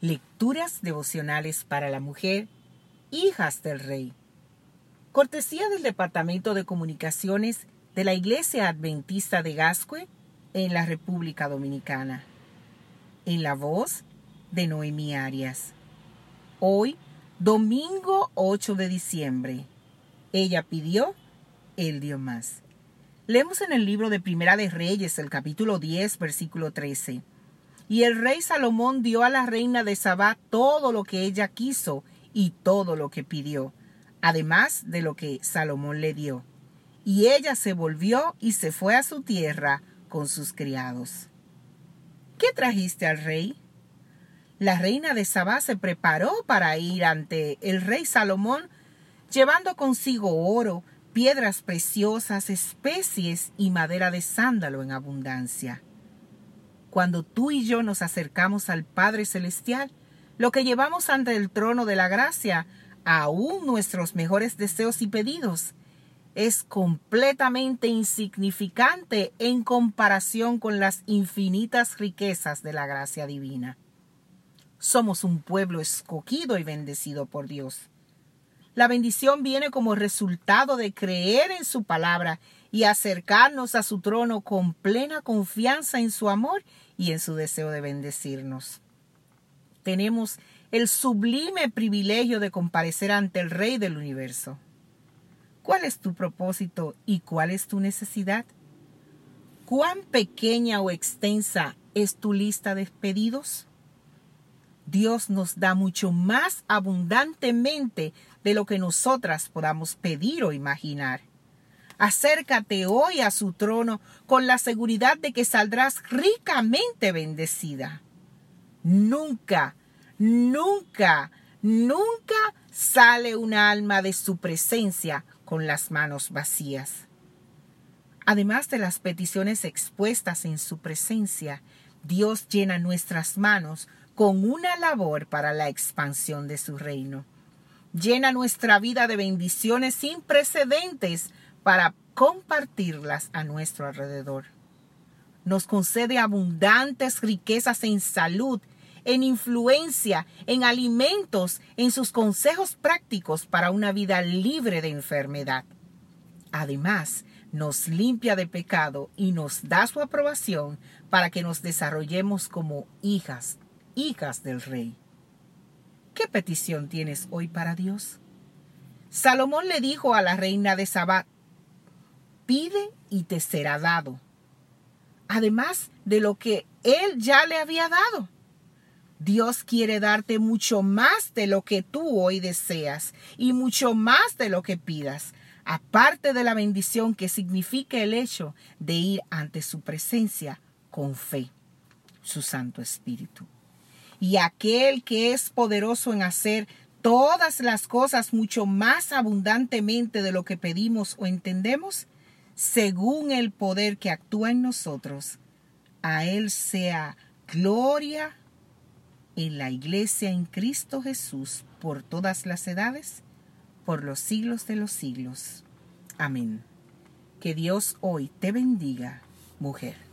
Lecturas devocionales para la mujer, hijas del rey. Cortesía del Departamento de Comunicaciones de la Iglesia Adventista de Gascue en la República Dominicana. En la voz de Noemí Arias. Hoy, domingo 8 de diciembre. Ella pidió, él dio más. Leemos en el libro de Primera de Reyes, el capítulo 10, versículo 13. Y el rey Salomón dio a la reina de Sabá todo lo que ella quiso y todo lo que pidió, además de lo que Salomón le dio. Y ella se volvió y se fue a su tierra con sus criados. ¿Qué trajiste al rey? La reina de Sabá se preparó para ir ante el rey Salomón, llevando consigo oro, piedras preciosas, especies y madera de sándalo en abundancia. Cuando tú y yo nos acercamos al Padre Celestial, lo que llevamos ante el trono de la gracia, aún nuestros mejores deseos y pedidos, es completamente insignificante en comparación con las infinitas riquezas de la gracia divina. Somos un pueblo escogido y bendecido por Dios. La bendición viene como resultado de creer en su palabra y acercarnos a su trono con plena confianza en su amor y en su deseo de bendecirnos. Tenemos el sublime privilegio de comparecer ante el Rey del universo. ¿Cuál es tu propósito y cuál es tu necesidad? ¿Cuán pequeña o extensa es tu lista de pedidos? Dios nos da mucho más abundantemente de lo que nosotras podamos pedir o imaginar. Acércate hoy a su trono con la seguridad de que saldrás ricamente bendecida. Nunca, nunca, nunca sale un alma de su presencia con las manos vacías. Además de las peticiones expuestas en su presencia, Dios llena nuestras manos con una labor para la expansión de su reino. Llena nuestra vida de bendiciones sin precedentes para compartirlas a nuestro alrededor. Nos concede abundantes riquezas en salud, en influencia, en alimentos, en sus consejos prácticos para una vida libre de enfermedad. Además, nos limpia de pecado y nos da su aprobación para que nos desarrollemos como hijas hijas del rey. ¿Qué petición tienes hoy para Dios? Salomón le dijo a la reina de Sabá, pide y te será dado, además de lo que él ya le había dado. Dios quiere darte mucho más de lo que tú hoy deseas y mucho más de lo que pidas, aparte de la bendición que significa el hecho de ir ante su presencia con fe, su Santo Espíritu y aquel que es poderoso en hacer todas las cosas mucho más abundantemente de lo que pedimos o entendemos, según el poder que actúa en nosotros. A Él sea gloria en la iglesia en Cristo Jesús por todas las edades, por los siglos de los siglos. Amén. Que Dios hoy te bendiga, mujer.